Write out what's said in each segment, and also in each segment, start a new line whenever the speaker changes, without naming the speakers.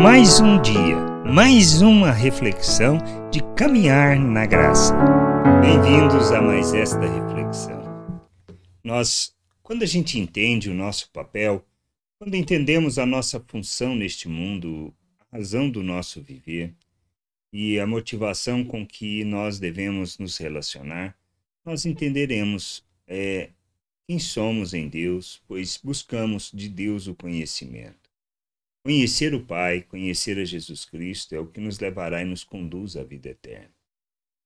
Mais um dia, mais uma reflexão de caminhar na graça. Bem-vindos a mais esta reflexão. Nós, quando a gente entende o nosso papel, quando entendemos a nossa função neste mundo, a razão do nosso viver e a motivação com que nós devemos nos relacionar, nós entenderemos é, quem somos em Deus, pois buscamos de Deus o conhecimento. Conhecer o Pai, conhecer a Jesus Cristo é o que nos levará e nos conduz à vida eterna.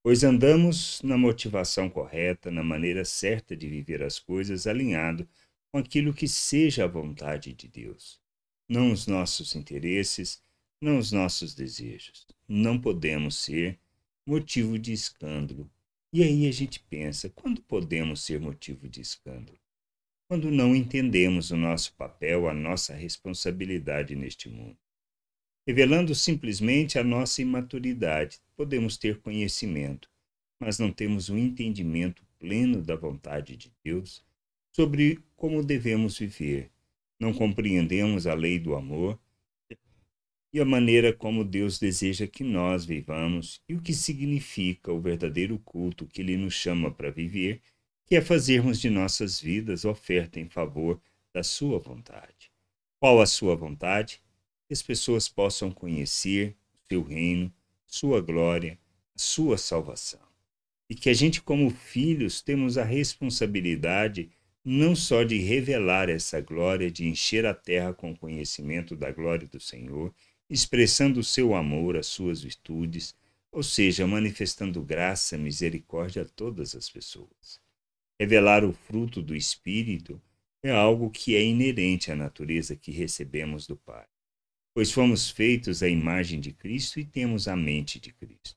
Pois andamos na motivação correta, na maneira certa de viver as coisas, alinhado com aquilo que seja a vontade de Deus. Não os nossos interesses, não os nossos desejos. Não podemos ser motivo de escândalo e aí a gente pensa: quando podemos ser motivo de escândalo? Quando não entendemos o nosso papel, a nossa responsabilidade neste mundo. Revelando simplesmente a nossa imaturidade, podemos ter conhecimento, mas não temos o um entendimento pleno da vontade de Deus sobre como devemos viver. Não compreendemos a lei do amor e a maneira como Deus deseja que nós vivamos e o que significa o verdadeiro culto que Ele nos chama para viver, que é fazermos de nossas vidas oferta em favor da Sua vontade. Qual a Sua vontade? Que as pessoas possam conhecer o Seu reino, Sua glória, Sua salvação. E que a gente, como filhos, temos a responsabilidade não só de revelar essa glória, de encher a terra com conhecimento da glória do Senhor, expressando o seu amor, as suas virtudes, ou seja, manifestando graça, misericórdia a todas as pessoas. Revelar o fruto do Espírito é algo que é inerente à natureza que recebemos do Pai, pois fomos feitos à imagem de Cristo e temos a mente de Cristo.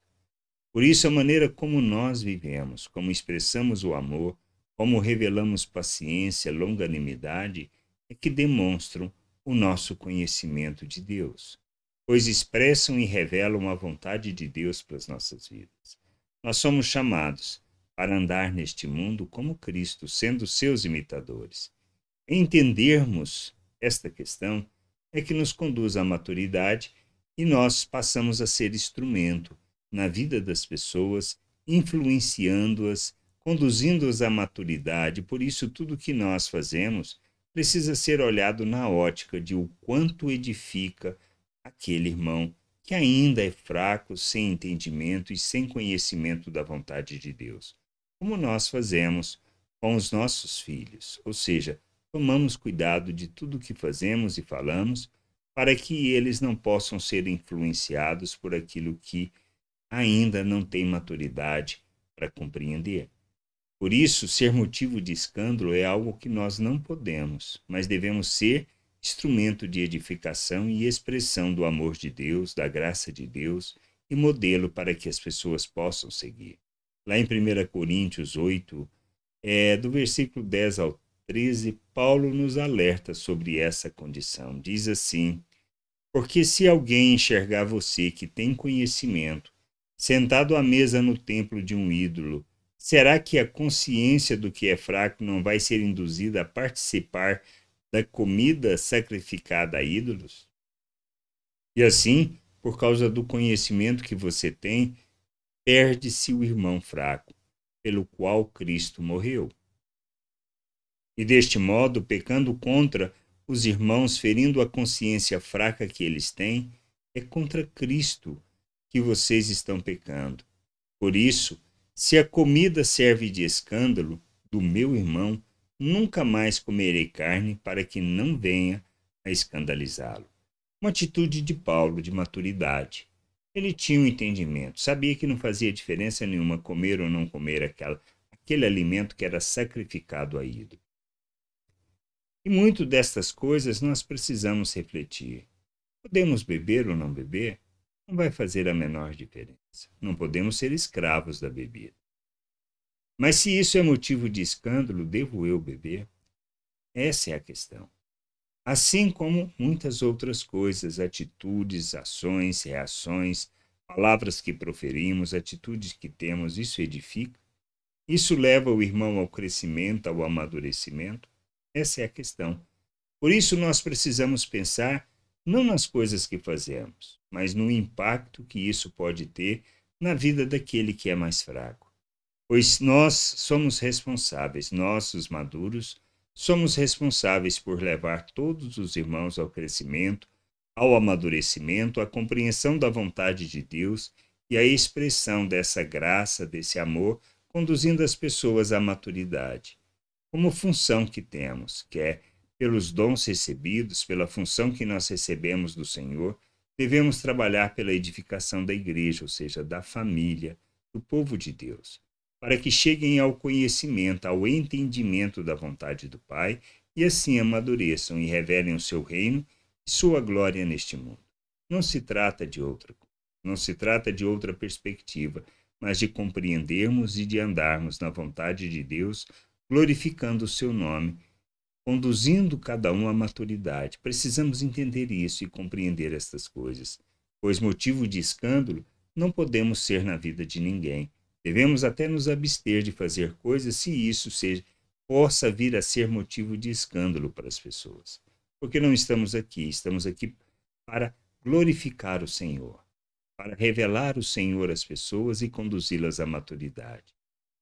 Por isso, a maneira como nós vivemos, como expressamos o amor, como revelamos paciência, longanimidade, é que demonstram o nosso conhecimento de Deus pois expressam e revelam a vontade de Deus para as nossas vidas. Nós somos chamados para andar neste mundo como Cristo, sendo seus imitadores. Entendermos esta questão é que nos conduz à maturidade e nós passamos a ser instrumento na vida das pessoas, influenciando-as, conduzindo-as à maturidade. Por isso, tudo que nós fazemos precisa ser olhado na ótica de o quanto edifica aquele irmão que ainda é fraco, sem entendimento e sem conhecimento da vontade de Deus, como nós fazemos com os nossos filhos, ou seja, tomamos cuidado de tudo o que fazemos e falamos para que eles não possam ser influenciados por aquilo que ainda não tem maturidade para compreender. Por isso, ser motivo de escândalo é algo que nós não podemos, mas devemos ser instrumento de edificação e expressão do amor de Deus, da graça de Deus e modelo para que as pessoas possam seguir. Lá em 1 Coríntios 8, é, do versículo 10 ao 13, Paulo nos alerta sobre essa condição. Diz assim: Porque se alguém enxergar você que tem conhecimento, sentado à mesa no templo de um ídolo, será que a consciência do que é fraco não vai ser induzida a participar da comida sacrificada a ídolos? E assim, por causa do conhecimento que você tem, perde-se o irmão fraco, pelo qual Cristo morreu. E deste modo, pecando contra os irmãos, ferindo a consciência fraca que eles têm, é contra Cristo que vocês estão pecando. Por isso, se a comida serve de escândalo do meu irmão, Nunca mais comerei carne para que não venha a escandalizá-lo. Uma atitude de Paulo de maturidade. Ele tinha um entendimento, sabia que não fazia diferença nenhuma comer ou não comer aquela, aquele alimento que era sacrificado a ídolo. E muito destas coisas nós precisamos refletir. Podemos beber ou não beber? Não vai fazer a menor diferença. Não podemos ser escravos da bebida. Mas se isso é motivo de escândalo, devo eu beber? Essa é a questão. Assim como muitas outras coisas, atitudes, ações, reações, palavras que proferimos, atitudes que temos, isso edifica? Isso leva o irmão ao crescimento, ao amadurecimento? Essa é a questão. Por isso, nós precisamos pensar não nas coisas que fazemos, mas no impacto que isso pode ter na vida daquele que é mais fraco. Pois nós somos responsáveis, nós, os maduros, somos responsáveis por levar todos os irmãos ao crescimento, ao amadurecimento, à compreensão da vontade de Deus e à expressão dessa graça, desse amor, conduzindo as pessoas à maturidade. Como função que temos, que é pelos dons recebidos, pela função que nós recebemos do Senhor, devemos trabalhar pela edificação da igreja, ou seja, da família, do povo de Deus, para que cheguem ao conhecimento, ao entendimento da vontade do Pai e assim amadureçam e revelem o seu reino e sua glória neste mundo. Não se trata de outra não se trata de outra perspectiva, mas de compreendermos e de andarmos na vontade de Deus, glorificando o seu nome conduzindo cada um à maturidade. Precisamos entender isso e compreender estas coisas, pois motivo de escândalo não podemos ser na vida de ninguém. Devemos até nos abster de fazer coisas se isso seja, possa vir a ser motivo de escândalo para as pessoas. Porque não estamos aqui, estamos aqui para glorificar o Senhor, para revelar o Senhor às pessoas e conduzi-las à maturidade.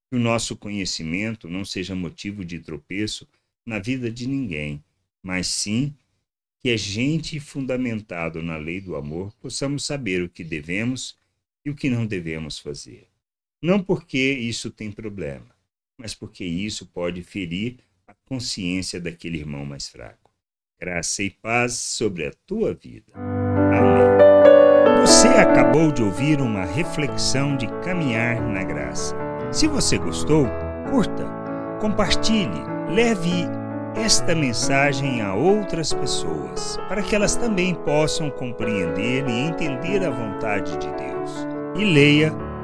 Que o nosso conhecimento não seja motivo de tropeço na vida de ninguém, mas sim que a gente fundamentado na lei do amor possamos saber o que devemos e o que não devemos fazer. Não porque isso tem problema, mas porque isso pode ferir a consciência daquele irmão mais fraco. Graça e paz sobre a tua vida. Amém. Você acabou de ouvir uma reflexão de caminhar na graça. Se você gostou, curta, compartilhe leve esta mensagem a outras pessoas, para que elas também possam compreender e entender a vontade de Deus. E leia